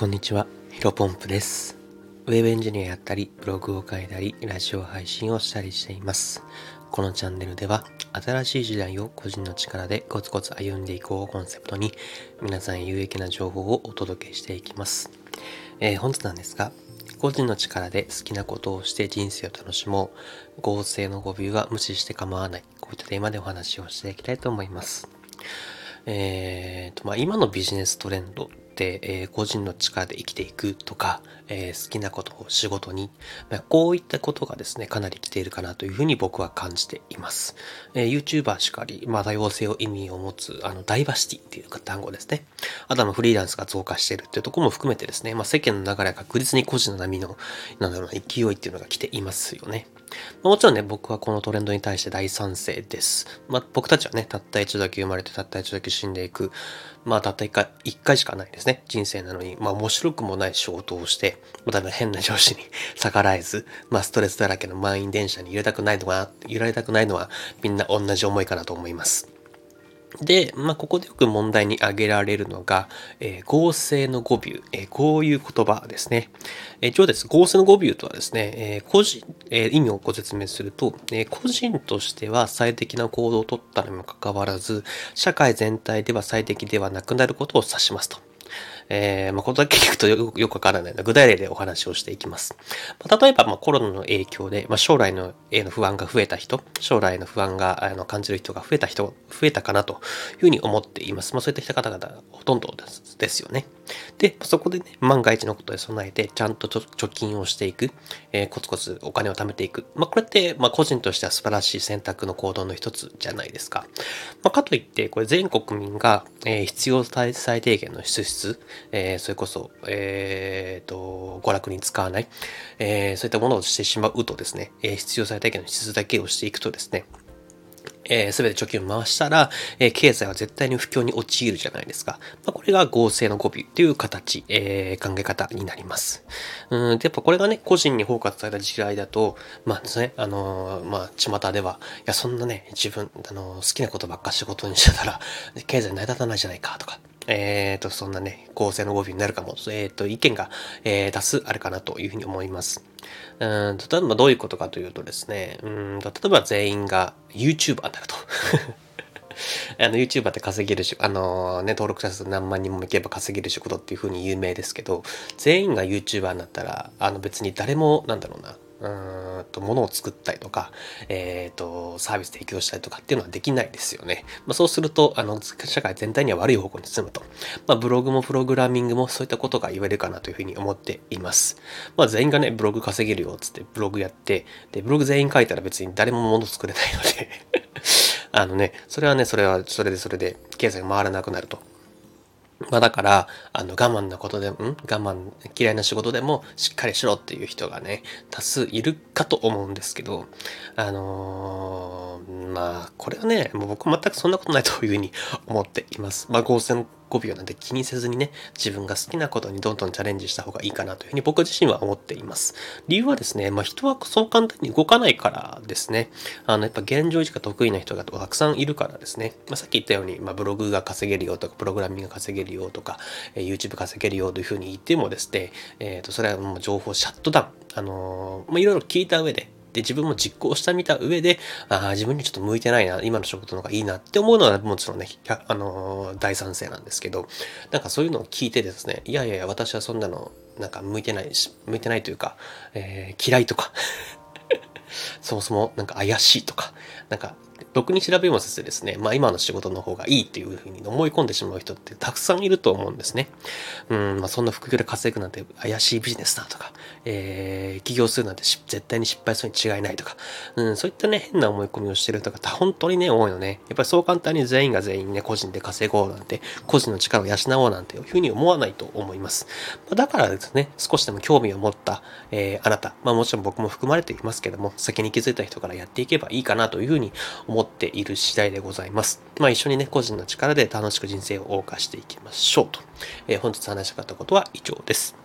こんにちは、ヒロポンプです。ウェブエンジニアやったり、ブログを書いたり、ラジオ配信をしたりしています。このチャンネルでは、新しい時代を個人の力でコツコツ歩んでいこうをコンセプトに、皆さん有益な情報をお届けしていきます。えー、本日なんですが、個人の力で好きなことをして人生を楽しもう。合成の語尾は無視して構わない。こういったテーマでお話をしていきたいと思います。えーとまあ、今のビジネストレンド、えー、個人の力で生きていくとか、えー、好きなことを仕事に、まあ、こういったことがですね、かなり来ているかなというふうに僕は感じています。えー、YouTuber しかり、まあ、多様性を意味を持つ、あの、ダイバーシティっていう単語ですね。あとはフリーランスが増加しているっていうところも含めてですね、まあ、世間の流れが確実に個人の波の、なんだろうな、勢いっていうのが来ていますよね。もちろんね、僕はこのトレンドに対して大賛成です。まあ、僕たちはね、たった一度だけ生まれて、たった一度だけ死んでいく。まあ、たった一回、一回しかないですね。人生なのに、まあ、面白くもない仕事をして、多分変な上司に 逆らえず、まあ、ストレスだらけの満員電車に揺れたくないのは、揺られたくないのは、みんな同じ思いかなと思います。で、まあ、ここでよく問題に挙げられるのが、えー、合成の語尾、えー、こういう言葉ですね。えー、一応です。合成の語尾とはですね、えー、個人、えー、意味をご説明すると、えー、個人としては最適な行動をとったにもかかわらず、社会全体では最適ではなくなることを指しますと。えー、まあ、ことだけ聞くとよくわからないので、具体例でお話をしていきます。まあ、例えば、まあ、コロナの影響で、まあ、将来のへの不安が増えた人、将来の不安があの感じる人が増えた人、増えたかなというふうに思っています。まあ、そういった方々ほとんどですよね。で、そこでね、万が一のことで備えて、ちゃんと貯金をしていく、えー、コツコツお金を貯めていく。まあ、これって、まあ、個人としては素晴らしい選択の行動の一つじゃないですか。まあ、かといって、これ全国民が、えー、必要最低限の支出、えー、それこそ、えー、と、娯楽に使わない、えー、そういったものをしてしまうとですね、えー、必要最低限の質だけをしていくとですね、えー、全て貯金を回したら、えー、経済は絶対に不況に陥るじゃないですか。まあ、これが合成の語尾という形、えー、考え方になります。うん、で、やっぱこれがね、個人に包括された時代だと、まあですね、あのー、まあ、巷では、いや、そんなね、自分、あの好きなことばっか仕事にしてたら、経済成り立たないじゃないかとか、えっ、ー、と、そんなね、合成の語尾になるかも、えっ、ー、と、意見が、えー、多数あるかなというふうに思います。うん例えばどういうことかというとですね、うん例えば全員が YouTuber になると。あの YouTuber って稼げるし、あのね、登録者数何万人もいけば稼げる仕事っていう風に有名ですけど、全員が YouTuber になったら、あの別に誰も、なんだろうな、うんと、物を作ったりとか、えっ、ー、と、サービス提供したりとかっていうのはできないですよね。まあ、そうすると、あの、社会全体には悪い方向に進むと。まあ、ブログもプログラミングもそういったことが言われるかなというふうに思っています。まあ、全員がね、ブログ稼げるよっ、つってブログやって、で、ブログ全員書いたら別に誰も物作れないので あのね、それはね、それは、それでそれで経済が回らなくなると。まあだから、あの我慢なことでも、ん？我慢、嫌いな仕事でもしっかりしろっていう人がね、多数いるかと思うんですけど、あのー、まあ、これはね、もう僕全くそんなことないというふうに思っています。まあ、合戦5秒なんで気にせずにね、自分が好きなことにどんどんチャレンジした方がいいかなというふうに僕自身は思っています。理由はですね、まあ人はそう簡単に動かないからですね。あの、やっぱ現状維持が得意な人がたくさんいるからですね。まあ、さっき言ったように、まあ、ブログが稼げるよとか、プログラミングが稼げるよとか、えー、YouTube 稼げるよというふうに言ってもですね、えっ、ー、と、それはもう情報シャットダウン。あのー、まあ、いろいろ聞いた上で、で、自分も実行してみた上で、ああ、自分にちょっと向いてないな、今の仕事の方がいいなって思うのはもちろんね、あのー、大賛成なんですけど、なんかそういうのを聞いてですね、いやいやいや、私はそんなの、なんか向いてないし、向いてないというか、えー、嫌いとか そもそもなんか怪しいとか、なんかろくに調べもせずですね、まあ今の仕事の方がいいっていうふうに思い込んでしまう人ってたくさんいると思うんですね。うん、まあそんな副業で稼ぐなんて怪しいビジネスだとか、えー、起業するなんて絶対に失敗するに違いないとか、うん、そういったね、変な思い込みをしてる人が本当にね、多いのね。やっぱりそう簡単に全員が全員ね、個人で稼ごうなんて、個人の力を養おうなんていうふうに思わないと思います。まあ、だからですね、少しでも興味を持った、えー、あなた、まあもちろん僕も含まれていますけども、先に気づいた人からやっていけばいいかなというふうに思っている次第でございます。まあ一緒にね、個人の力で楽しく人生を謳歌していきましょうと。えー、本日話したかったことは以上です。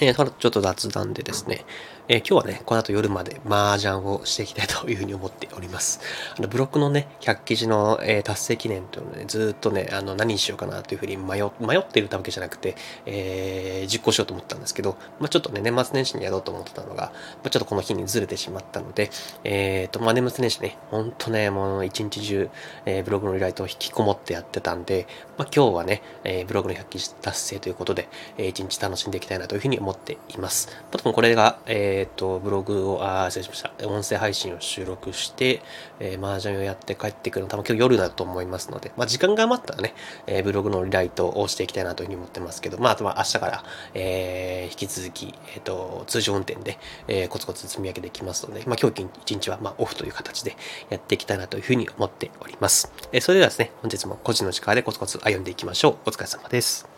えー、ちょっと雑談でですね、えー、今日はね、この後夜まで麻雀をしていきたいというふうに思っております。あのブロックのね、100記事の、えー、達成記念というのをね、ずっとね、あの何にしようかなというふうに迷迷っているわけじゃなくて、えー、実行しようと思ったんですけど、まあ、ちょっとね、年末年始にやろうと思ってたのが、まあ、ちょっとこの日にずれてしまったので、えっ、と、まあ、年末年始ね、ほんとね、もう一日中、えブログの依頼と引きこもってやってたんで、まあ、今日はね、えブログの100記事達成ということで、え一日楽しんでいきたいなというふうに思っています。まあこれが、ええっ、と、ブログを、あ、失礼しました。音声配信を収録して、えー、麻雀をやって帰ってくるの多分今日夜だと思いますので、まあ、時間が余ったらね、えー、ブログのリライトをしていきたいなというふうに思ってますけど、まあ、あとは明日から、えー、引き続き、えっ、ー、と、通常運転で、えー、コツコツ積み上げていきますので、まあ、今日一日は、まあ、オフという形でやっていきたいなというふうに思っております。えー、それではですね、本日も個人の力でコツコツ歩んでいきましょう。お疲れ様です。